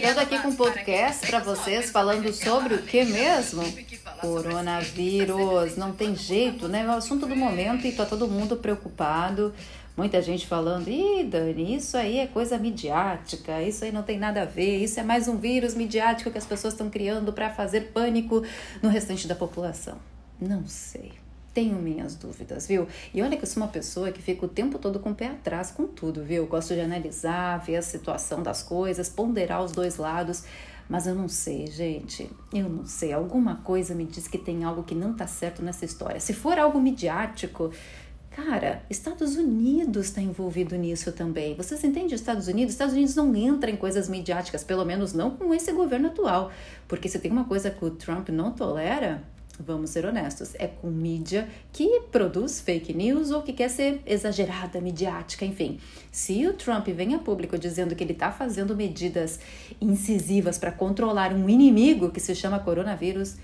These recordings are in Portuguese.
chegando aqui com um podcast para vocês falando sobre o que mesmo? Coronavírus. Não tem jeito, né? É o assunto do momento e tá todo mundo preocupado. Muita gente falando, ih, Dani, isso aí é coisa midiática, isso aí não tem nada a ver, isso é mais um vírus midiático que as pessoas estão criando para fazer pânico no restante da população. Não sei tenho minhas dúvidas, viu? E olha que eu sou uma pessoa que fica o tempo todo com o pé atrás com tudo, viu? Gosto de analisar, ver a situação das coisas, ponderar os dois lados. Mas eu não sei, gente. Eu não sei. Alguma coisa me diz que tem algo que não tá certo nessa história. Se for algo midiático, Cara, Estados Unidos está envolvido nisso também. Vocês entendem Estados Unidos? Estados Unidos não entra em coisas midiáticas, pelo menos não com esse governo atual. Porque se tem uma coisa que o Trump não tolera, vamos ser honestos, é com mídia que produz fake news ou que quer ser exagerada, midiática, enfim. Se o Trump vem a público dizendo que ele está fazendo medidas incisivas para controlar um inimigo que se chama coronavírus,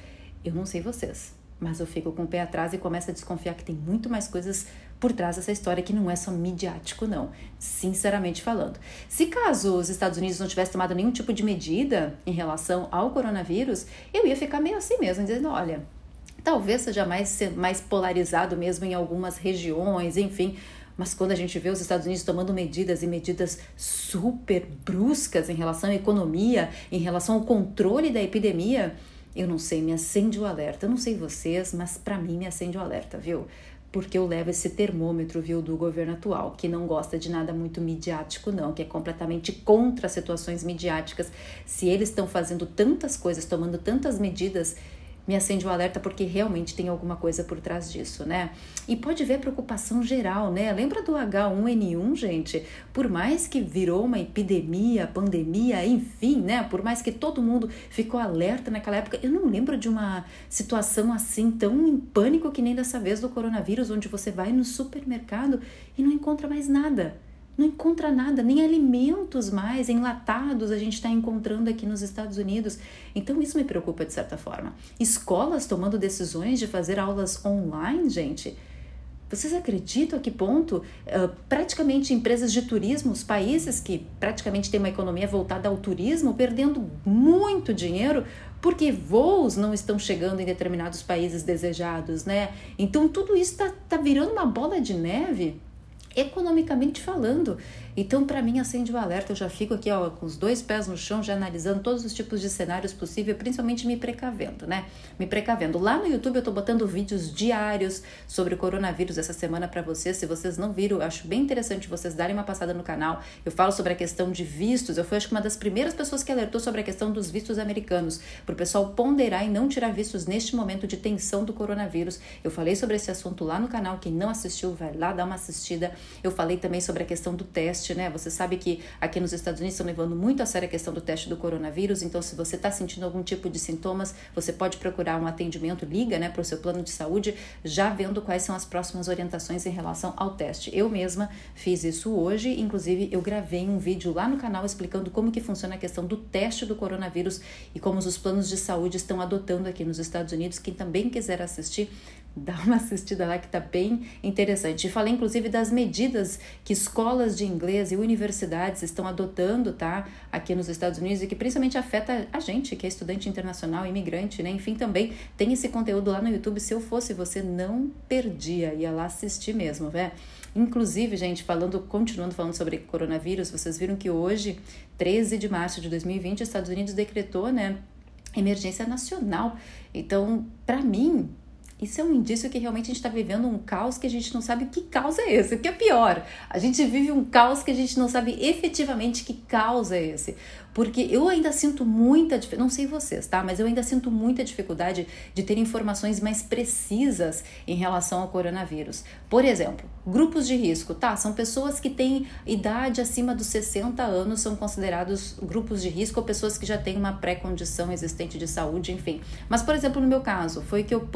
eu não sei vocês, mas eu fico com o pé atrás e começo a desconfiar que tem muito mais coisas por trás dessa história que não é só midiático, não. Sinceramente falando. Se caso os Estados Unidos não tivessem tomado nenhum tipo de medida em relação ao coronavírus, eu ia ficar meio assim mesmo, dizendo: olha, talvez seja mais, mais polarizado mesmo em algumas regiões, enfim. Mas quando a gente vê os Estados Unidos tomando medidas e medidas super bruscas em relação à economia, em relação ao controle da epidemia, eu não sei, me acende o alerta. Eu não sei vocês, mas para mim me acende o alerta, viu? Porque eu levo esse termômetro, viu, do governo atual, que não gosta de nada muito midiático, não, que é completamente contra situações midiáticas. Se eles estão fazendo tantas coisas, tomando tantas medidas, me acende o um alerta porque realmente tem alguma coisa por trás disso, né? E pode ver preocupação geral, né? Lembra do H1N1, gente? Por mais que virou uma epidemia, pandemia, enfim, né? Por mais que todo mundo ficou alerta naquela época, eu não lembro de uma situação assim tão em pânico que nem dessa vez do coronavírus, onde você vai no supermercado e não encontra mais nada não encontra nada, nem alimentos mais enlatados a gente está encontrando aqui nos Estados Unidos. Então isso me preocupa de certa forma. Escolas tomando decisões de fazer aulas online, gente. Vocês acreditam a que ponto uh, praticamente empresas de turismo, os países que praticamente têm uma economia voltada ao turismo, perdendo muito dinheiro porque voos não estão chegando em determinados países desejados, né? Então tudo isso está tá virando uma bola de neve economicamente falando. Então, para mim, acende o alerta. Eu já fico aqui ó, com os dois pés no chão, já analisando todos os tipos de cenários possíveis, principalmente me precavendo, né? Me precavendo. Lá no YouTube eu tô botando vídeos diários sobre o coronavírus essa semana para vocês. Se vocês não viram, eu acho bem interessante vocês darem uma passada no canal. Eu falo sobre a questão de vistos. Eu fui, acho que, uma das primeiras pessoas que alertou sobre a questão dos vistos americanos, para o pessoal ponderar e não tirar vistos neste momento de tensão do coronavírus. Eu falei sobre esse assunto lá no canal. Quem não assistiu, vai lá dar uma assistida. Eu falei também sobre a questão do teste, né? Você sabe que aqui nos Estados Unidos estão levando muito a sério a questão do teste do coronavírus, então se você está sentindo algum tipo de sintomas, você pode procurar um atendimento, liga, né, para o seu plano de saúde, já vendo quais são as próximas orientações em relação ao teste. Eu mesma fiz isso hoje, inclusive eu gravei um vídeo lá no canal explicando como que funciona a questão do teste do coronavírus e como os planos de saúde estão adotando aqui nos Estados Unidos. Quem também quiser assistir, dá uma assistida lá que tá bem interessante. E falei inclusive das medidas que escolas de inglês e universidades estão adotando, tá, aqui nos Estados Unidos e que principalmente afeta a gente, que é estudante internacional, imigrante, né? Enfim, também tem esse conteúdo lá no YouTube. Se eu fosse você, não perdia, ia lá assistir mesmo, né? Inclusive, gente, falando, continuando falando sobre coronavírus, vocês viram que hoje, 13 de março de 2020, os Estados Unidos decretou, né, emergência nacional. Então, para mim, isso é um indício que realmente a gente está vivendo um caos que a gente não sabe que caos é esse. O que é pior, a gente vive um caos que a gente não sabe efetivamente que caos é esse. Porque eu ainda sinto muita não sei vocês, tá? Mas eu ainda sinto muita dificuldade de ter informações mais precisas em relação ao coronavírus. Por exemplo, grupos de risco, tá? São pessoas que têm idade acima dos 60 anos, são considerados grupos de risco ou pessoas que já têm uma pré-condição existente de saúde, enfim. Mas, por exemplo, no meu caso, foi o que eu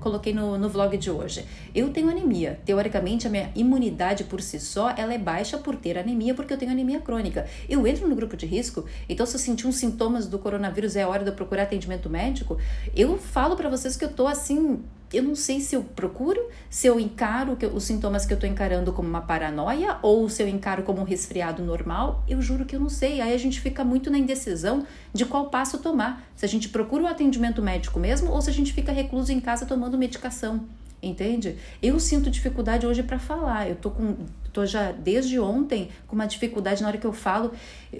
coloquei no, no vlog de hoje. Eu tenho anemia. Teoricamente, a minha imunidade por si só, ela é baixa por ter anemia, porque eu tenho anemia crônica. Eu entro no grupo de risco então, se eu sentir uns sintomas do coronavírus, é hora de eu procurar atendimento médico. Eu falo para vocês que eu tô assim eu não sei se eu procuro, se eu encaro os sintomas que eu tô encarando como uma paranoia ou se eu encaro como um resfriado normal. Eu juro que eu não sei. Aí a gente fica muito na indecisão de qual passo tomar. Se a gente procura o atendimento médico mesmo ou se a gente fica recluso em casa tomando medicação entende? Eu sinto dificuldade hoje para falar. Eu tô com tô já desde ontem com uma dificuldade na hora que eu falo,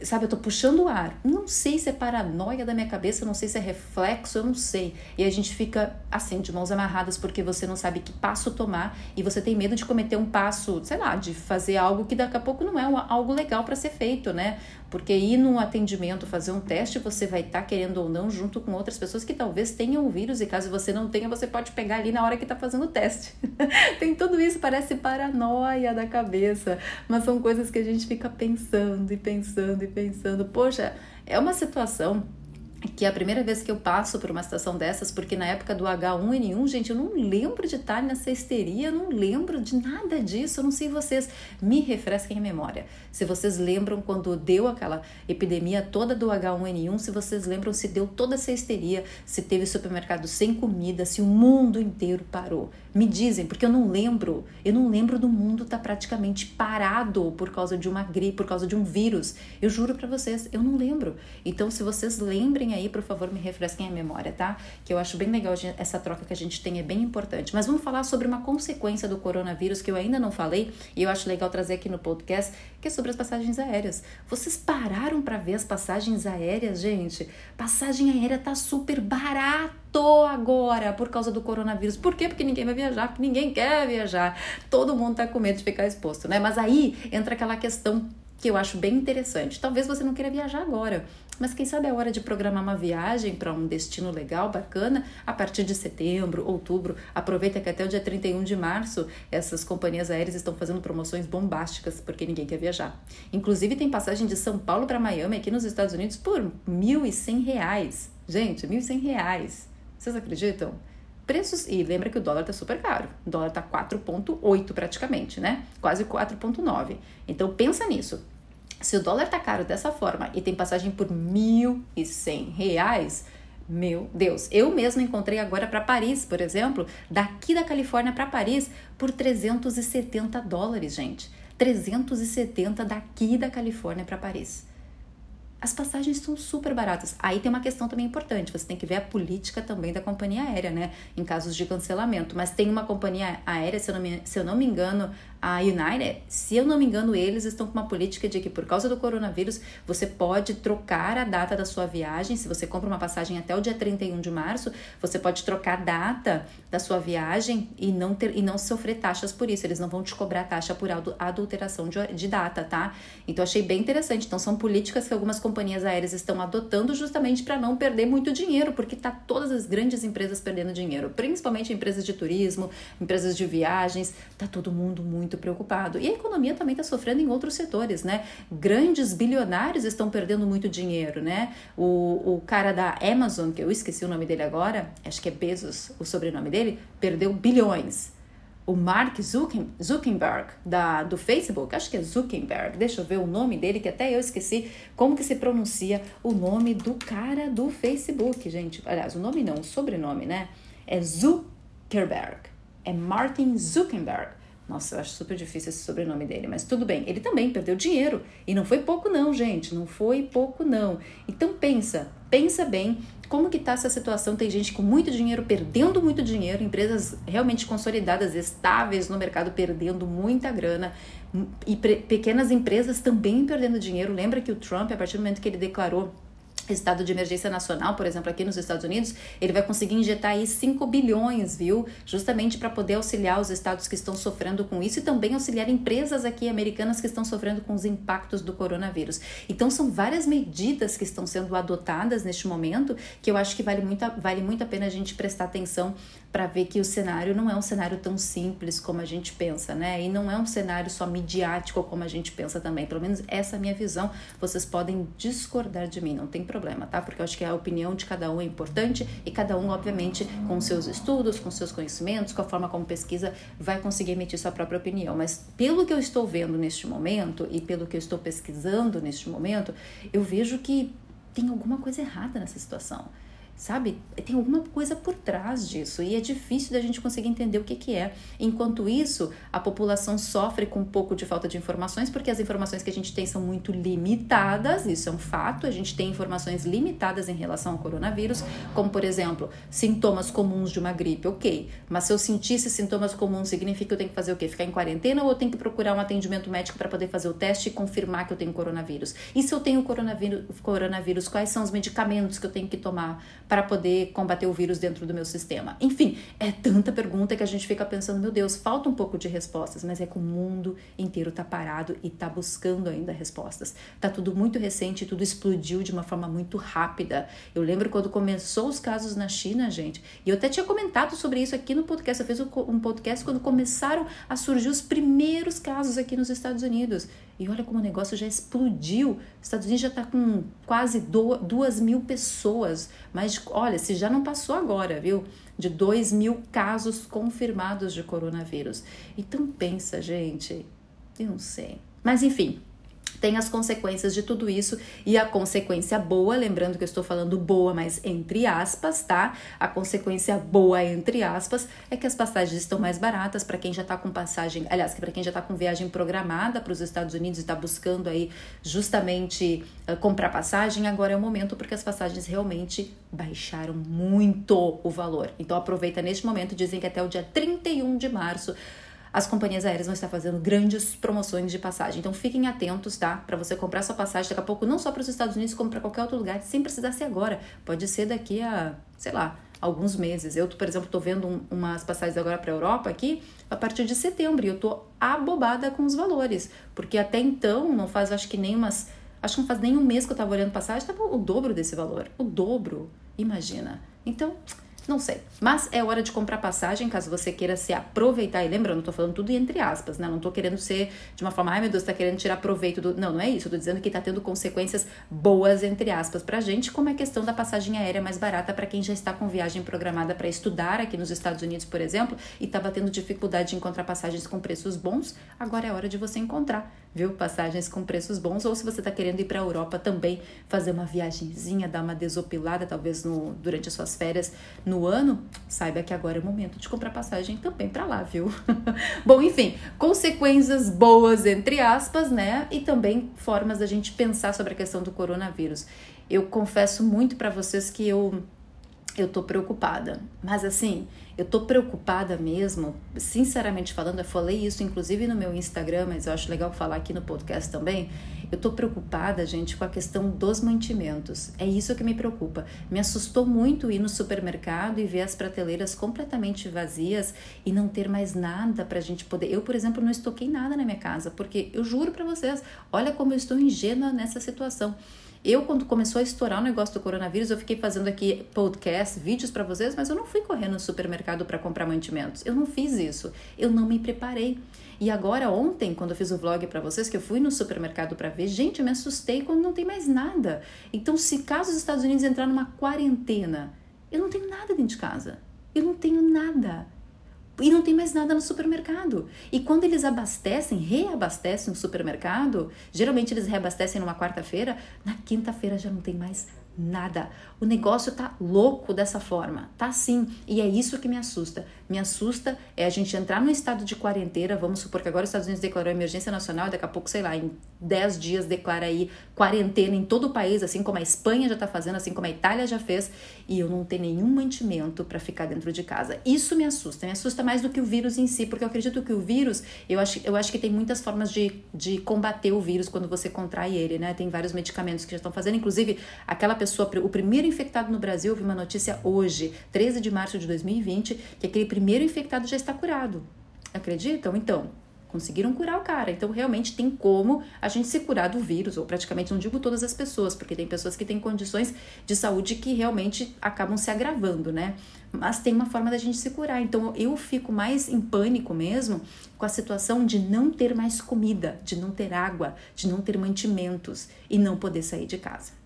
sabe, eu tô puxando o ar. Não sei se é paranoia da minha cabeça, não sei se é reflexo, eu não sei. E a gente fica assim, de mãos amarradas, porque você não sabe que passo tomar e você tem medo de cometer um passo, sei lá, de fazer algo que daqui a pouco não é algo legal para ser feito, né? Porque ir num atendimento, fazer um teste, você vai estar tá querendo ou não junto com outras pessoas que talvez tenham o vírus e caso você não tenha, você pode pegar ali na hora que tá fazendo o teste. tem tudo isso, parece paranoia da cabeça cabeça, mas são coisas que a gente fica pensando e pensando e pensando. Poxa, é uma situação que é a primeira vez que eu passo por uma situação dessas, porque na época do H1N1, gente, eu não lembro de estar nessa histeria, eu não lembro de nada disso, eu não sei vocês, me refresquem a memória. Se vocês lembram quando deu aquela epidemia toda do H1N1, se vocês lembram se deu toda essa histeria, se teve supermercado sem comida, se o mundo inteiro parou. Me dizem, porque eu não lembro, eu não lembro do mundo estar tá praticamente parado por causa de uma gripe, por causa de um vírus. Eu juro para vocês, eu não lembro. Então, se vocês lembrem aí, por favor, me refresquem a memória, tá? Que eu acho bem legal essa troca que a gente tem, é bem importante. Mas vamos falar sobre uma consequência do coronavírus que eu ainda não falei e eu acho legal trazer aqui no podcast, que é sobre as passagens aéreas. Vocês pararam para ver as passagens aéreas, gente? Passagem aérea tá super barato agora por causa do coronavírus. Por quê? Porque ninguém vai viajar, porque ninguém quer viajar. Todo mundo tá com medo de ficar exposto, né? Mas aí entra aquela questão que eu acho bem interessante. Talvez você não queira viajar agora, mas quem sabe é hora de programar uma viagem para um destino legal, bacana, a partir de setembro, outubro. Aproveita que até o dia 31 de março essas companhias aéreas estão fazendo promoções bombásticas porque ninguém quer viajar. Inclusive tem passagem de São Paulo para Miami aqui nos Estados Unidos por R$ 1.100. Gente, R$ 1.100. Vocês acreditam? Preços, e lembra que o dólar tá super caro. O dólar tá 4,8 praticamente, né? Quase 4,9. Então pensa nisso. Se o dólar tá caro dessa forma e tem passagem por R$ 1.100, meu Deus, eu mesma encontrei agora para Paris, por exemplo, daqui da Califórnia para Paris por 370 dólares, gente. 370 daqui da Califórnia para Paris as passagens são super baratas. Aí tem uma questão também importante, você tem que ver a política também da companhia aérea, né? Em casos de cancelamento. Mas tem uma companhia aérea, se eu não me, se eu não me engano, a United, se eu não me engano, eles estão com uma política de que por causa do coronavírus você pode trocar a data da sua viagem. Se você compra uma passagem até o dia 31 de março, você pode trocar a data da sua viagem e não ter e não sofrer taxas por isso. Eles não vão te cobrar taxa por adulteração de, de data, tá? Então achei bem interessante. Então são políticas que algumas companhias aéreas estão adotando justamente para não perder muito dinheiro, porque tá todas as grandes empresas perdendo dinheiro, principalmente empresas de turismo, empresas de viagens, tá todo mundo muito muito preocupado. E a economia também está sofrendo em outros setores, né? Grandes bilionários estão perdendo muito dinheiro, né? O, o cara da Amazon, que eu esqueci o nome dele agora, acho que é Bezos o sobrenome dele, perdeu bilhões. O Mark Zuckerberg da, do Facebook, acho que é Zuckerberg, deixa eu ver o nome dele, que até eu esqueci como que se pronuncia o nome do cara do Facebook, gente. Aliás, o nome não, o sobrenome, né? É Zuckerberg. É Martin Zuckerberg. Nossa, eu acho super difícil esse sobrenome dele, mas tudo bem. Ele também perdeu dinheiro. E não foi pouco não, gente. Não foi pouco não. Então pensa, pensa bem como que tá essa situação. Tem gente com muito dinheiro perdendo muito dinheiro, empresas realmente consolidadas, estáveis no mercado perdendo muita grana e pequenas empresas também perdendo dinheiro. Lembra que o Trump, a partir do momento que ele declarou estado de emergência nacional, por exemplo, aqui nos Estados Unidos, ele vai conseguir injetar aí 5 bilhões, viu? Justamente para poder auxiliar os estados que estão sofrendo com isso e também auxiliar empresas aqui americanas que estão sofrendo com os impactos do coronavírus. Então são várias medidas que estão sendo adotadas neste momento que eu acho que vale muito, vale muito a pena a gente prestar atenção para ver que o cenário não é um cenário tão simples como a gente pensa, né? E não é um cenário só midiático como a gente pensa também. Pelo menos essa é a minha visão. Vocês podem discordar de mim, não tem problema, tá? Porque eu acho que a opinião de cada um é importante e cada um, obviamente, com seus estudos, com seus conhecimentos, com a forma como pesquisa, vai conseguir emitir sua própria opinião. Mas pelo que eu estou vendo neste momento e pelo que eu estou pesquisando neste momento, eu vejo que tem alguma coisa errada nessa situação sabe? Tem alguma coisa por trás disso e é difícil da gente conseguir entender o que, que é. Enquanto isso, a população sofre com um pouco de falta de informações, porque as informações que a gente tem são muito limitadas, isso é um fato. A gente tem informações limitadas em relação ao coronavírus, como por exemplo, sintomas comuns de uma gripe, ok. Mas se eu sentisse sintomas comuns, significa que eu tenho que fazer o quê? Ficar em quarentena ou eu tenho que procurar um atendimento médico para poder fazer o teste e confirmar que eu tenho coronavírus? E se eu tenho coronavírus, coronavírus quais são os medicamentos que eu tenho que tomar? Para poder combater o vírus dentro do meu sistema? Enfim, é tanta pergunta que a gente fica pensando, meu Deus, falta um pouco de respostas, mas é que o mundo inteiro tá parado e tá buscando ainda respostas. Tá tudo muito recente, tudo explodiu de uma forma muito rápida. Eu lembro quando começou os casos na China, gente, e eu até tinha comentado sobre isso aqui no podcast. Eu fiz um podcast quando começaram a surgir os primeiros casos aqui nos Estados Unidos. E olha como o negócio já explodiu. Os Estados Unidos já está com quase duas mil pessoas. Mas olha, se já não passou agora, viu? De dois mil casos confirmados de coronavírus. Então pensa, gente. Eu não sei. Mas enfim, tem as consequências de tudo isso e a consequência boa, lembrando que eu estou falando boa, mas entre aspas, tá? A consequência boa entre aspas é que as passagens estão mais baratas para quem já está com passagem, aliás, para quem já está com viagem programada para os Estados Unidos e está buscando aí justamente uh, comprar passagem, agora é o momento porque as passagens realmente baixaram muito o valor. Então aproveita neste momento, dizem que até o dia 31 de março as companhias aéreas vão estar fazendo grandes promoções de passagem. Então fiquem atentos, tá? Para você comprar sua passagem daqui a pouco, não só para os Estados Unidos, como para qualquer outro lugar, sem precisar ser agora. Pode ser daqui a, sei lá, alguns meses. Eu, por exemplo, estou vendo um, umas passagens agora para Europa aqui a partir de setembro e eu tô abobada com os valores, porque até então não faz, acho que nem umas, acho que não faz nem um mês que eu estava olhando passagem, estava o dobro desse valor, o dobro, imagina. Então, não sei. Mas é hora de comprar passagem, caso você queira se aproveitar. E lembrando, eu tô falando tudo entre aspas, né? Não tô querendo ser de uma forma, ai meu Deus, tá querendo tirar proveito do. Não, não é isso. Eu tô dizendo que tá tendo consequências boas, entre aspas, pra gente, como é a questão da passagem aérea mais barata para quem já está com viagem programada para estudar aqui nos Estados Unidos, por exemplo, e tava tendo dificuldade de encontrar passagens com preços bons. Agora é hora de você encontrar, viu? Passagens com preços bons. Ou se você tá querendo ir pra Europa também, fazer uma viagemzinha, dar uma desopilada, talvez no, durante as suas férias. No no ano, saiba que agora é o momento de comprar passagem também para lá, viu? Bom, enfim, consequências boas, entre aspas, né? E também formas da gente pensar sobre a questão do coronavírus. Eu confesso muito para vocês que eu eu tô preocupada. Mas assim, eu tô preocupada mesmo, sinceramente falando, eu falei isso inclusive no meu Instagram, mas eu acho legal falar aqui no podcast também. Eu tô preocupada, gente, com a questão dos mantimentos. É isso que me preocupa. Me assustou muito ir no supermercado e ver as prateleiras completamente vazias e não ter mais nada pra gente poder. Eu, por exemplo, não estoquei nada na minha casa, porque eu juro para vocês, olha como eu estou ingênua nessa situação. Eu, quando começou a estourar o negócio do coronavírus, eu fiquei fazendo aqui podcast, vídeos para vocês, mas eu não fui correndo no supermercado para comprar mantimentos. Eu não fiz isso. Eu não me preparei. E agora, ontem, quando eu fiz o vlog para vocês, que eu fui no supermercado para ver, gente, eu me assustei quando não tem mais nada. Então, se caso os Estados Unidos entrar numa quarentena, eu não tenho nada dentro de casa. Eu não tenho nada e não tem mais nada no supermercado. E quando eles abastecem, reabastecem o supermercado, geralmente eles reabastecem numa quarta-feira, na quinta-feira já não tem mais nada. O negócio tá louco dessa forma, tá sim. E é isso que me assusta. Me assusta é a gente entrar no estado de quarentena, vamos supor que agora os Estados Unidos declarou emergência nacional, daqui a pouco, sei lá, em 10 dias declara aí quarentena em todo o país, assim como a Espanha já tá fazendo, assim como a Itália já fez, e eu não tenho nenhum mantimento para ficar dentro de casa. Isso me assusta, me assusta mais do que o vírus em si, porque eu acredito que o vírus, eu acho, eu acho que tem muitas formas de, de combater o vírus quando você contrai ele, né? Tem vários medicamentos que já estão fazendo, inclusive aquela pessoa, o primeiro infectado no Brasil, eu vi uma notícia hoje, 13 de março de 2020, que aquele primeiro infectado já está curado. Acreditam? Então, conseguiram curar o cara. Então, realmente tem como a gente se curar do vírus, ou praticamente não digo todas as pessoas, porque tem pessoas que têm condições de saúde que realmente acabam se agravando, né? Mas tem uma forma da gente se curar. Então, eu fico mais em pânico mesmo com a situação de não ter mais comida, de não ter água, de não ter mantimentos e não poder sair de casa.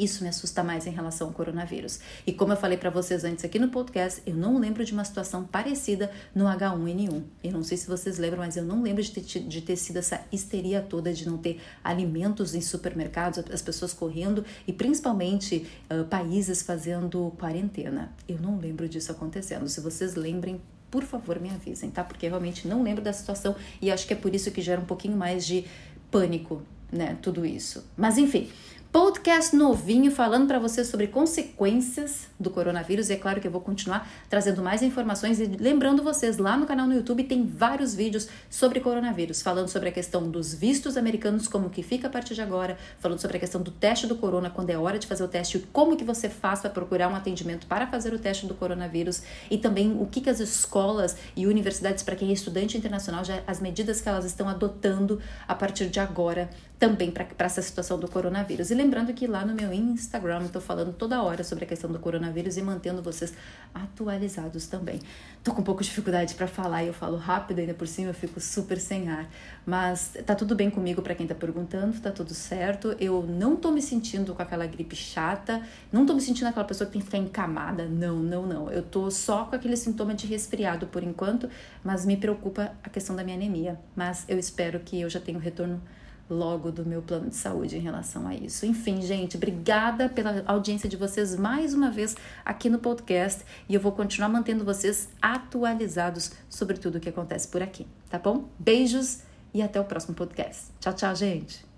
Isso me assusta mais em relação ao coronavírus. E como eu falei para vocês antes aqui no podcast, eu não lembro de uma situação parecida no H1N1. Eu não sei se vocês lembram, mas eu não lembro de ter, de ter sido essa histeria toda de não ter alimentos em supermercados, as pessoas correndo e principalmente uh, países fazendo quarentena. Eu não lembro disso acontecendo. Se vocês lembrem, por favor, me avisem, tá? Porque eu realmente não lembro da situação e acho que é por isso que gera um pouquinho mais de pânico, né? Tudo isso. Mas enfim. Podcast novinho falando para você sobre consequências do coronavírus. E é claro que eu vou continuar trazendo mais informações e lembrando vocês, lá no canal no YouTube tem vários vídeos sobre coronavírus, falando sobre a questão dos vistos americanos, como que fica a partir de agora, falando sobre a questão do teste do corona, quando é hora de fazer o teste como que você faz para procurar um atendimento para fazer o teste do coronavírus e também o que, que as escolas e universidades, para quem é estudante internacional, já as medidas que elas estão adotando a partir de agora também para essa situação do coronavírus. E lembrando que lá no meu Instagram estou falando toda hora sobre a questão do coronavírus e mantendo vocês atualizados também. Tô com um pouco de dificuldade para falar e eu falo rápido, ainda por cima eu fico super sem ar. Mas tá tudo bem comigo para quem tá perguntando, tá tudo certo. Eu não tô me sentindo com aquela gripe chata, não tô me sentindo aquela pessoa que tem que ficar encamada. Não, não, não. Eu tô só com aquele sintoma de resfriado por enquanto, mas me preocupa a questão da minha anemia. Mas eu espero que eu já tenha um retorno logo do meu plano de saúde em relação a isso. Enfim, gente, obrigada pela audiência de vocês mais uma vez aqui no podcast e eu vou continuar mantendo vocês atualizados sobre tudo o que acontece por aqui, tá bom? Beijos e até o próximo podcast. Tchau, tchau, gente.